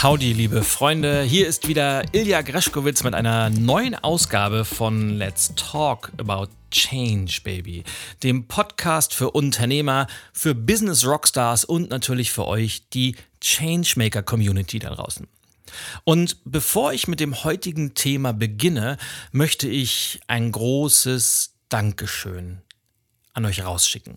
Howdy, liebe Freunde. Hier ist wieder Ilja Greschkowitz mit einer neuen Ausgabe von Let's Talk About Change, Baby. Dem Podcast für Unternehmer, für Business Rockstars und natürlich für euch, die Changemaker Community da draußen. Und bevor ich mit dem heutigen Thema beginne, möchte ich ein großes Dankeschön an euch rausschicken.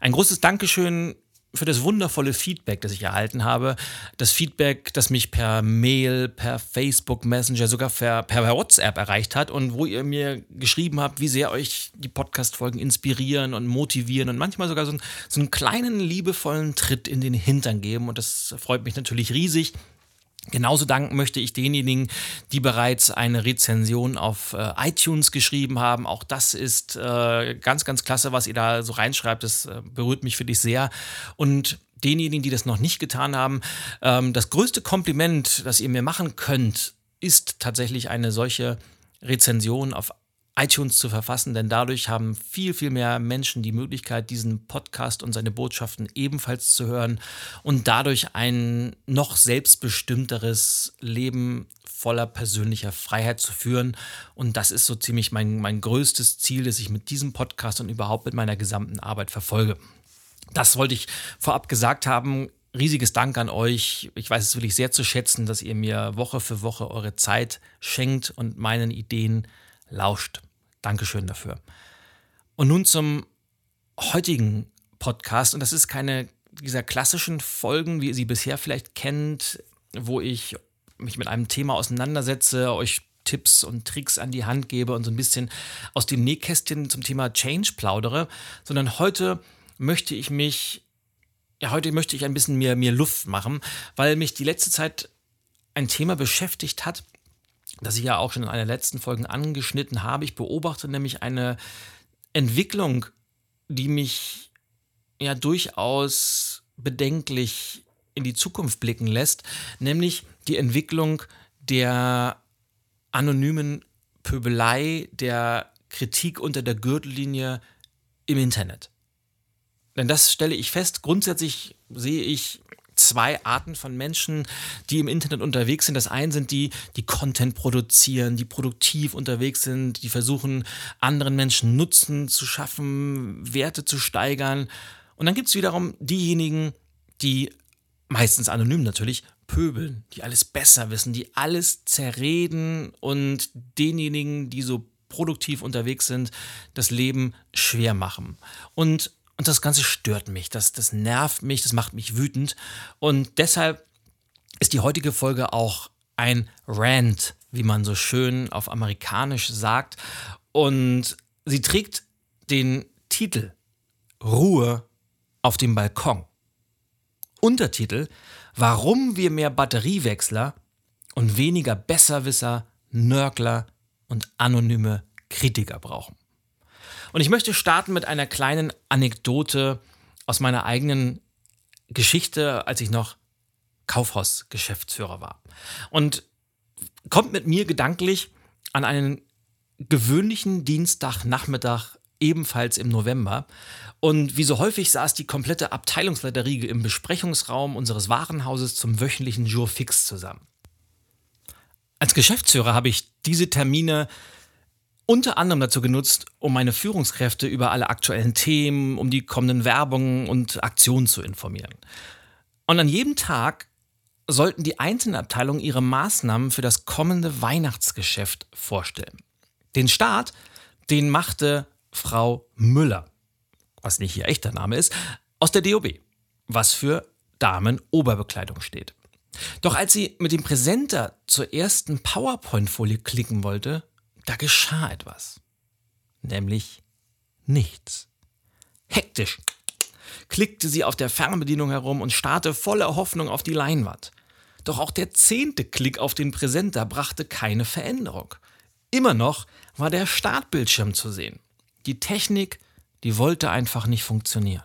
Ein großes Dankeschön für das wundervolle Feedback, das ich erhalten habe. Das Feedback, das mich per Mail, per Facebook Messenger, sogar per, per WhatsApp erreicht hat und wo ihr mir geschrieben habt, wie sehr euch die Podcast-Folgen inspirieren und motivieren und manchmal sogar so einen, so einen kleinen liebevollen Tritt in den Hintern geben. Und das freut mich natürlich riesig. Genauso danken möchte ich denjenigen, die bereits eine Rezension auf äh, iTunes geschrieben haben. Auch das ist äh, ganz, ganz klasse, was ihr da so reinschreibt. Das äh, berührt mich für dich sehr. Und denjenigen, die das noch nicht getan haben, ähm, das größte Kompliment, das ihr mir machen könnt, ist tatsächlich eine solche Rezension auf iTunes zu verfassen, denn dadurch haben viel, viel mehr Menschen die Möglichkeit, diesen Podcast und seine Botschaften ebenfalls zu hören und dadurch ein noch selbstbestimmteres Leben voller persönlicher Freiheit zu führen. Und das ist so ziemlich mein, mein größtes Ziel, das ich mit diesem Podcast und überhaupt mit meiner gesamten Arbeit verfolge. Das wollte ich vorab gesagt haben riesiges Dank an euch. Ich weiß es wirklich sehr zu schätzen, dass ihr mir Woche für Woche eure Zeit schenkt und meinen Ideen lauscht. Dankeschön dafür. Und nun zum heutigen Podcast. Und das ist keine dieser klassischen Folgen, wie ihr sie bisher vielleicht kennt, wo ich mich mit einem Thema auseinandersetze, euch Tipps und Tricks an die Hand gebe und so ein bisschen aus dem Nähkästchen zum Thema Change plaudere, sondern heute möchte ich mich, ja, heute möchte ich ein bisschen mehr, mehr Luft machen, weil mich die letzte Zeit ein Thema beschäftigt hat, das ich ja auch schon in einer letzten Folge angeschnitten habe. Ich beobachte nämlich eine Entwicklung, die mich ja durchaus bedenklich in die Zukunft blicken lässt, nämlich die Entwicklung der anonymen Pöbelei, der Kritik unter der Gürtellinie im Internet. Denn das stelle ich fest, grundsätzlich sehe ich zwei Arten von Menschen, die im Internet unterwegs sind. Das eine sind die, die Content produzieren, die produktiv unterwegs sind, die versuchen, anderen Menschen Nutzen zu schaffen, Werte zu steigern. Und dann gibt es wiederum diejenigen, die meistens anonym natürlich, pöbeln, die alles besser wissen, die alles zerreden und denjenigen, die so produktiv unterwegs sind, das Leben schwer machen. Und und das Ganze stört mich, das, das nervt mich, das macht mich wütend. Und deshalb ist die heutige Folge auch ein Rant, wie man so schön auf amerikanisch sagt. Und sie trägt den Titel Ruhe auf dem Balkon. Untertitel Warum wir mehr Batteriewechsler und weniger Besserwisser, Nörgler und anonyme Kritiker brauchen. Und ich möchte starten mit einer kleinen Anekdote aus meiner eigenen Geschichte, als ich noch Kaufhausgeschäftsführer war. Und kommt mit mir gedanklich an einen gewöhnlichen Dienstagnachmittag ebenfalls im November. Und wie so häufig saß die komplette Abteilungsleiterriege im Besprechungsraum unseres Warenhauses zum wöchentlichen Jour fix zusammen. Als Geschäftsführer habe ich diese Termine unter anderem dazu genutzt, um meine Führungskräfte über alle aktuellen Themen, um die kommenden Werbungen und Aktionen zu informieren. Und an jedem Tag sollten die einzelnen Abteilungen ihre Maßnahmen für das kommende Weihnachtsgeschäft vorstellen. Den Start, den machte Frau Müller, was nicht ihr echter Name ist, aus der DOB, was für Damen-Oberbekleidung steht. Doch als sie mit dem Präsenter zur ersten PowerPoint-Folie klicken wollte, da geschah etwas. Nämlich nichts. Hektisch klickte sie auf der Fernbedienung herum und starrte voller Hoffnung auf die Leinwand. Doch auch der zehnte Klick auf den Präsenter brachte keine Veränderung. Immer noch war der Startbildschirm zu sehen. Die Technik, die wollte einfach nicht funktionieren.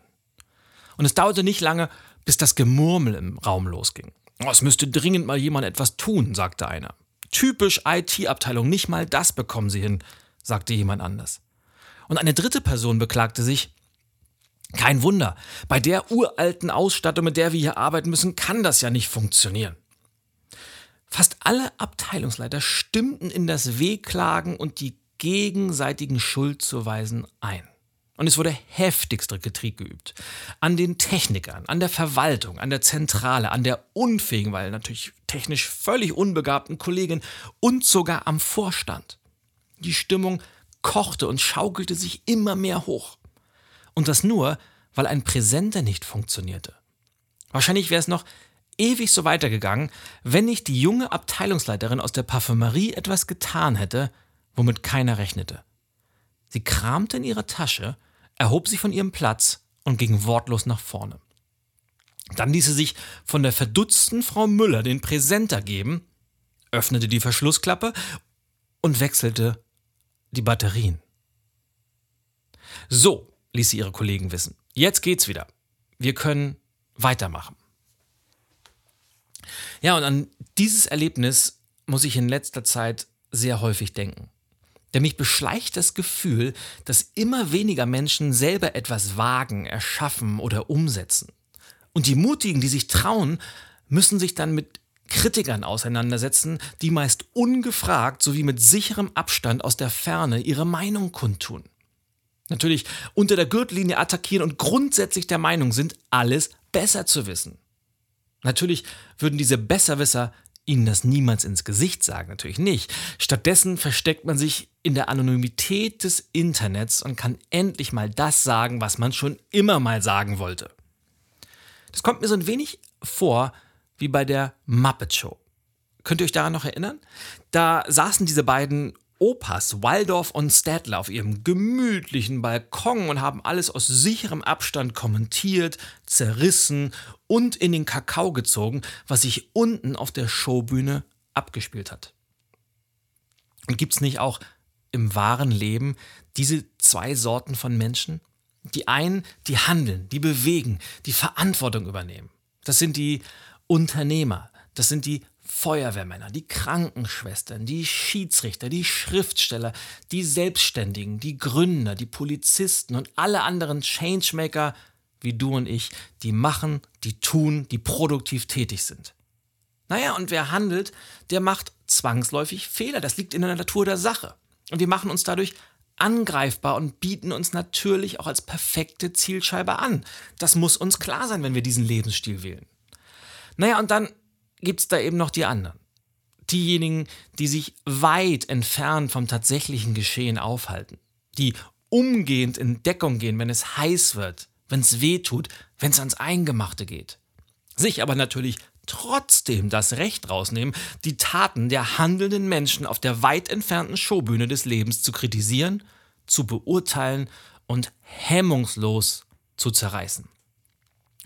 Und es dauerte nicht lange, bis das Gemurmel im Raum losging. Oh, es müsste dringend mal jemand etwas tun, sagte einer. Typisch IT-Abteilung, nicht mal das bekommen sie hin, sagte jemand anders. Und eine dritte Person beklagte sich, kein Wunder, bei der uralten Ausstattung, mit der wir hier arbeiten müssen, kann das ja nicht funktionieren. Fast alle Abteilungsleiter stimmten in das Wehklagen und die gegenseitigen Schuldzuweisen ein. Und es wurde heftigster Kritik geübt. An den Technikern, an der Verwaltung, an der Zentrale, an der unfähigen, weil natürlich technisch völlig unbegabten Kollegin und sogar am Vorstand. Die Stimmung kochte und schaukelte sich immer mehr hoch. Und das nur, weil ein Präsenter nicht funktionierte. Wahrscheinlich wäre es noch ewig so weitergegangen, wenn nicht die junge Abteilungsleiterin aus der Parfümerie etwas getan hätte, womit keiner rechnete. Sie kramte in ihrer Tasche, erhob sich von ihrem Platz und ging wortlos nach vorne. Dann ließ sie sich von der verdutzten Frau Müller den Präsenter geben, öffnete die Verschlussklappe und wechselte die Batterien. So, ließ sie ihre Kollegen wissen. Jetzt geht's wieder. Wir können weitermachen. Ja, und an dieses Erlebnis muss ich in letzter Zeit sehr häufig denken. Denn mich beschleicht das Gefühl, dass immer weniger Menschen selber etwas wagen, erschaffen oder umsetzen. Und die Mutigen, die sich trauen, müssen sich dann mit Kritikern auseinandersetzen, die meist ungefragt sowie mit sicherem Abstand aus der Ferne ihre Meinung kundtun. Natürlich unter der Gürtellinie attackieren und grundsätzlich der Meinung sind, alles besser zu wissen. Natürlich würden diese Besserwisser ihnen das niemals ins Gesicht sagen, natürlich nicht. Stattdessen versteckt man sich in der Anonymität des Internets und kann endlich mal das sagen, was man schon immer mal sagen wollte. Das kommt mir so ein wenig vor wie bei der Muppet Show. Könnt ihr euch daran noch erinnern? Da saßen diese beiden Opas Waldorf und Stadler auf ihrem gemütlichen Balkon und haben alles aus sicherem Abstand kommentiert, zerrissen und in den Kakao gezogen, was sich unten auf der Showbühne abgespielt hat. Und gibt es nicht auch im wahren Leben diese zwei Sorten von Menschen? Die einen, die handeln, die bewegen, die Verantwortung übernehmen. Das sind die Unternehmer, das sind die Feuerwehrmänner, die Krankenschwestern, die Schiedsrichter, die Schriftsteller, die Selbstständigen, die Gründer, die Polizisten und alle anderen Changemaker wie du und ich, die machen, die tun, die produktiv tätig sind. Naja, und wer handelt, der macht zwangsläufig Fehler. Das liegt in der Natur der Sache. Und wir machen uns dadurch angreifbar und bieten uns natürlich auch als perfekte Zielscheibe an. Das muss uns klar sein, wenn wir diesen Lebensstil wählen. Naja, und dann gibt es da eben noch die anderen. Diejenigen, die sich weit entfernt vom tatsächlichen Geschehen aufhalten. Die umgehend in Deckung gehen, wenn es heiß wird, wenn es weh tut, wenn es ans Eingemachte geht. Sich aber natürlich trotzdem das Recht rausnehmen, die Taten der handelnden Menschen auf der weit entfernten Showbühne des Lebens zu kritisieren, zu beurteilen und hemmungslos zu zerreißen.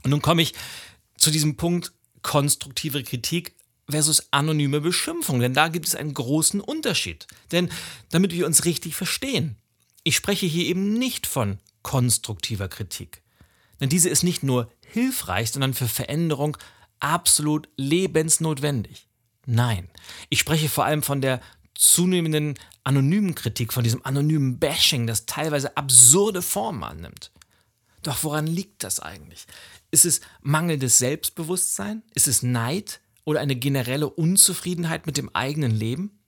Und nun komme ich zu diesem Punkt konstruktive Kritik versus anonyme Beschimpfung, denn da gibt es einen großen Unterschied. Denn damit wir uns richtig verstehen, ich spreche hier eben nicht von konstruktiver Kritik. Denn diese ist nicht nur hilfreich, sondern für Veränderung absolut lebensnotwendig. Nein, ich spreche vor allem von der zunehmenden anonymen Kritik, von diesem anonymen Bashing, das teilweise absurde Formen annimmt. Doch woran liegt das eigentlich? Ist es mangelndes Selbstbewusstsein? Ist es Neid oder eine generelle Unzufriedenheit mit dem eigenen Leben?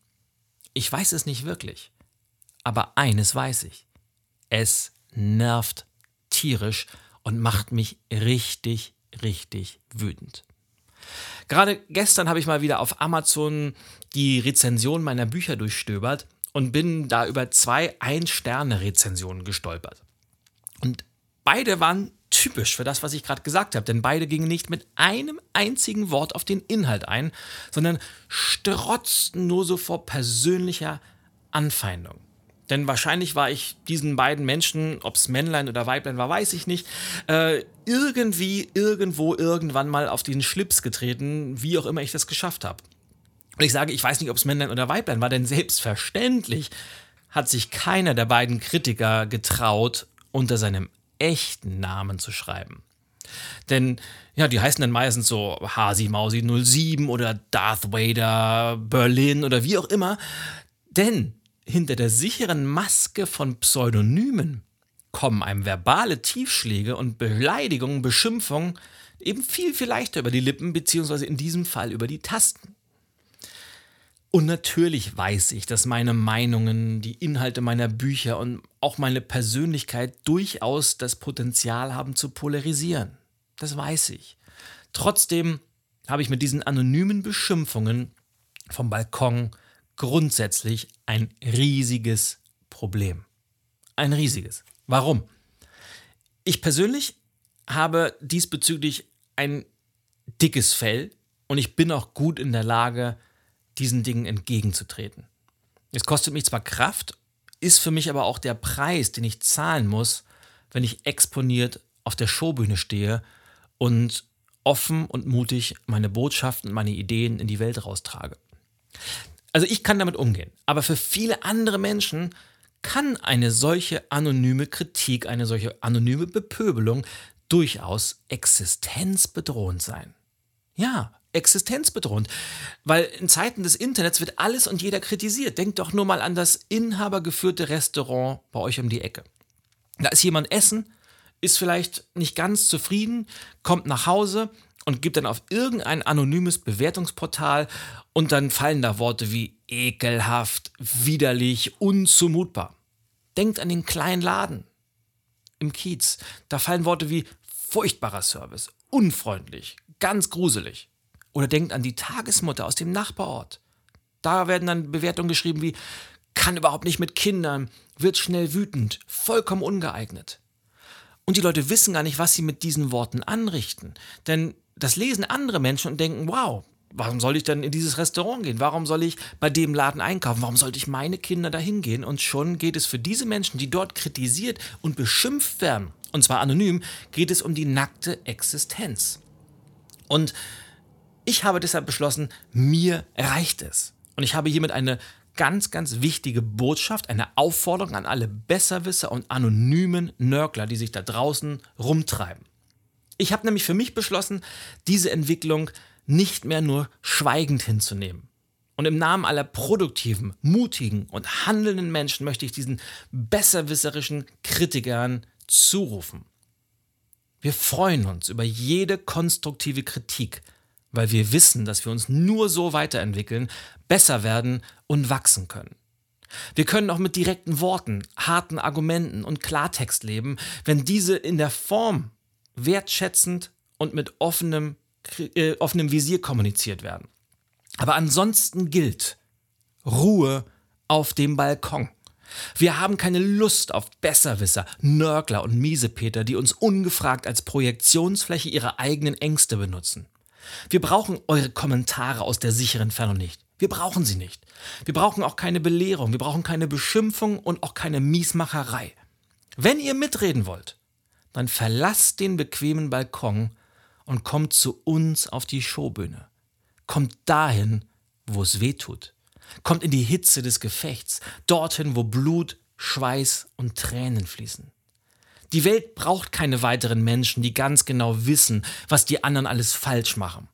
Ich weiß es nicht wirklich. Aber eines weiß ich. Es nervt tierisch und macht mich richtig, richtig wütend. Gerade gestern habe ich mal wieder auf Amazon die Rezension meiner Bücher durchstöbert und bin da über zwei Ein-Sterne-Rezensionen gestolpert. Und beide waren typisch für das, was ich gerade gesagt habe, denn beide gingen nicht mit einem einzigen Wort auf den Inhalt ein, sondern strotzten nur so vor persönlicher Anfeindung. Denn wahrscheinlich war ich diesen beiden Menschen, ob es Männlein oder Weiblein war, weiß ich nicht, äh, irgendwie, irgendwo, irgendwann mal auf den Schlips getreten, wie auch immer ich das geschafft habe. Und ich sage, ich weiß nicht, ob es Männlein oder Weiblein war, denn selbstverständlich hat sich keiner der beiden Kritiker getraut, unter seinem echten Namen zu schreiben. Denn ja, die heißen dann meistens so Hasi Mausi 07 oder Darth Vader Berlin oder wie auch immer. Denn hinter der sicheren Maske von Pseudonymen kommen einem verbale Tiefschläge und Beleidigungen, Beschimpfungen eben viel, viel leichter über die Lippen, beziehungsweise in diesem Fall über die Tasten. Und natürlich weiß ich, dass meine Meinungen, die Inhalte meiner Bücher und auch meine Persönlichkeit durchaus das Potenzial haben zu polarisieren. Das weiß ich. Trotzdem habe ich mit diesen anonymen Beschimpfungen vom Balkon grundsätzlich ein riesiges Problem. Ein riesiges. Warum? Ich persönlich habe diesbezüglich ein dickes Fell und ich bin auch gut in der Lage, diesen Dingen entgegenzutreten. Es kostet mich zwar Kraft, ist für mich aber auch der Preis, den ich zahlen muss, wenn ich exponiert auf der Showbühne stehe und offen und mutig meine Botschaften meine Ideen in die Welt raustrage. Also ich kann damit umgehen, aber für viele andere Menschen kann eine solche anonyme Kritik, eine solche anonyme Bepöbelung durchaus existenzbedrohend sein. Ja, existenzbedrohend. Weil in Zeiten des Internets wird alles und jeder kritisiert. Denkt doch nur mal an das inhabergeführte Restaurant bei euch um die Ecke. Da ist jemand essen, ist vielleicht nicht ganz zufrieden, kommt nach Hause und gibt dann auf irgendein anonymes Bewertungsportal und dann fallen da Worte wie ekelhaft, widerlich, unzumutbar. Denkt an den kleinen Laden im Kiez. Da fallen Worte wie furchtbarer Service, unfreundlich, ganz gruselig. Oder denkt an die Tagesmutter aus dem Nachbarort. Da werden dann Bewertungen geschrieben wie kann überhaupt nicht mit Kindern, wird schnell wütend, vollkommen ungeeignet. Und die Leute wissen gar nicht, was sie mit diesen Worten anrichten. Denn das lesen andere Menschen und denken, wow, warum soll ich denn in dieses Restaurant gehen? Warum soll ich bei dem Laden einkaufen? Warum sollte ich meine Kinder dahin gehen? Und schon geht es für diese Menschen, die dort kritisiert und beschimpft werden, und zwar anonym, geht es um die nackte Existenz. Und ich habe deshalb beschlossen, mir reicht es. Und ich habe hiermit eine ganz, ganz wichtige Botschaft, eine Aufforderung an alle Besserwisser und anonymen Nörgler, die sich da draußen rumtreiben. Ich habe nämlich für mich beschlossen, diese Entwicklung nicht mehr nur schweigend hinzunehmen. Und im Namen aller produktiven, mutigen und handelnden Menschen möchte ich diesen besserwisserischen Kritikern zurufen. Wir freuen uns über jede konstruktive Kritik, weil wir wissen, dass wir uns nur so weiterentwickeln, besser werden und wachsen können. Wir können auch mit direkten Worten, harten Argumenten und Klartext leben, wenn diese in der Form wertschätzend und mit offenem, äh, offenem Visier kommuniziert werden. Aber ansonsten gilt Ruhe auf dem Balkon. Wir haben keine Lust auf Besserwisser, Nörgler und Miesepeter, die uns ungefragt als Projektionsfläche ihrer eigenen Ängste benutzen. Wir brauchen eure Kommentare aus der sicheren Ferne nicht. Wir brauchen sie nicht. Wir brauchen auch keine Belehrung, wir brauchen keine Beschimpfung und auch keine Miesmacherei. Wenn ihr mitreden wollt, dann verlasst den bequemen Balkon und kommt zu uns auf die Showbühne. Kommt dahin, wo es weh tut. Kommt in die Hitze des Gefechts, dorthin, wo Blut, Schweiß und Tränen fließen. Die Welt braucht keine weiteren Menschen, die ganz genau wissen, was die anderen alles falsch machen.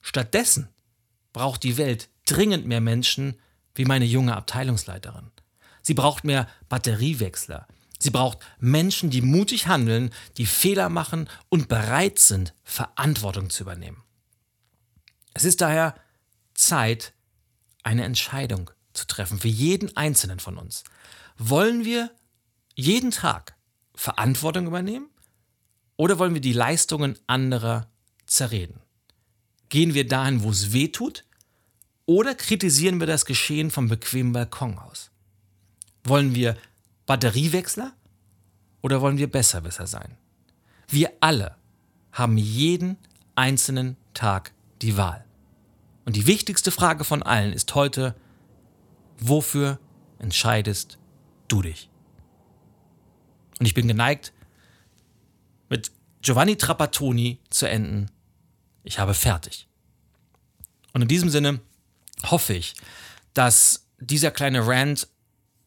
Stattdessen braucht die Welt dringend mehr Menschen wie meine junge Abteilungsleiterin. Sie braucht mehr Batteriewechsler. Sie braucht Menschen, die mutig handeln, die Fehler machen und bereit sind, Verantwortung zu übernehmen. Es ist daher Zeit, eine Entscheidung zu treffen für jeden Einzelnen von uns. Wollen wir jeden Tag Verantwortung übernehmen oder wollen wir die Leistungen anderer zerreden? Gehen wir dahin, wo es weh tut oder kritisieren wir das Geschehen vom bequemen Balkon aus? Wollen wir Batteriewechsler oder wollen wir Besserwisser sein? Wir alle haben jeden einzelnen Tag die Wahl. Und die wichtigste Frage von allen ist heute, wofür entscheidest du dich? Und ich bin geneigt, mit Giovanni Trapattoni zu enden. Ich habe fertig. Und in diesem Sinne hoffe ich, dass dieser kleine Rant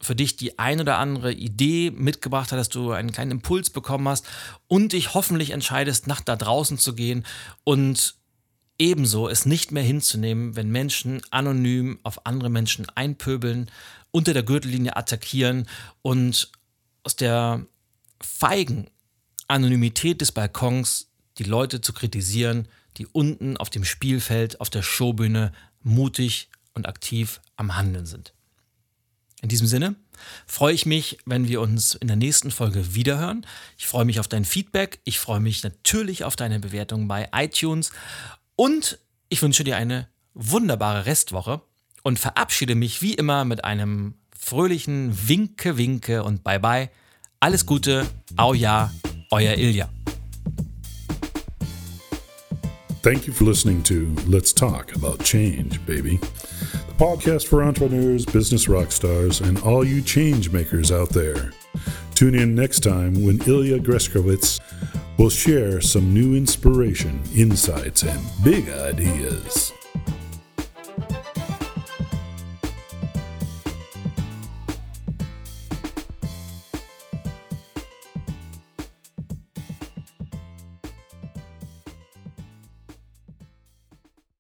für dich die ein oder andere Idee mitgebracht hat, dass du einen kleinen Impuls bekommen hast und dich hoffentlich entscheidest, nach da draußen zu gehen und ebenso es nicht mehr hinzunehmen, wenn Menschen anonym auf andere Menschen einpöbeln, unter der Gürtellinie attackieren und aus der feigen Anonymität des Balkons die Leute zu kritisieren, die unten auf dem Spielfeld, auf der Showbühne mutig und aktiv am Handeln sind. In diesem Sinne freue ich mich, wenn wir uns in der nächsten Folge wiederhören. Ich freue mich auf dein Feedback. Ich freue mich natürlich auf deine Bewertung bei iTunes. Und ich wünsche dir eine wunderbare Restwoche und verabschiede mich wie immer mit einem fröhlichen Winke, Winke und Bye Bye. Alles Gute, au ja, euer Ilja. Thank you for listening to Let's Talk About Change, baby. Podcast for entrepreneurs, business rock stars, and all you change makers out there. Tune in next time when Ilya Greskowitz will share some new inspiration, insights, and big ideas.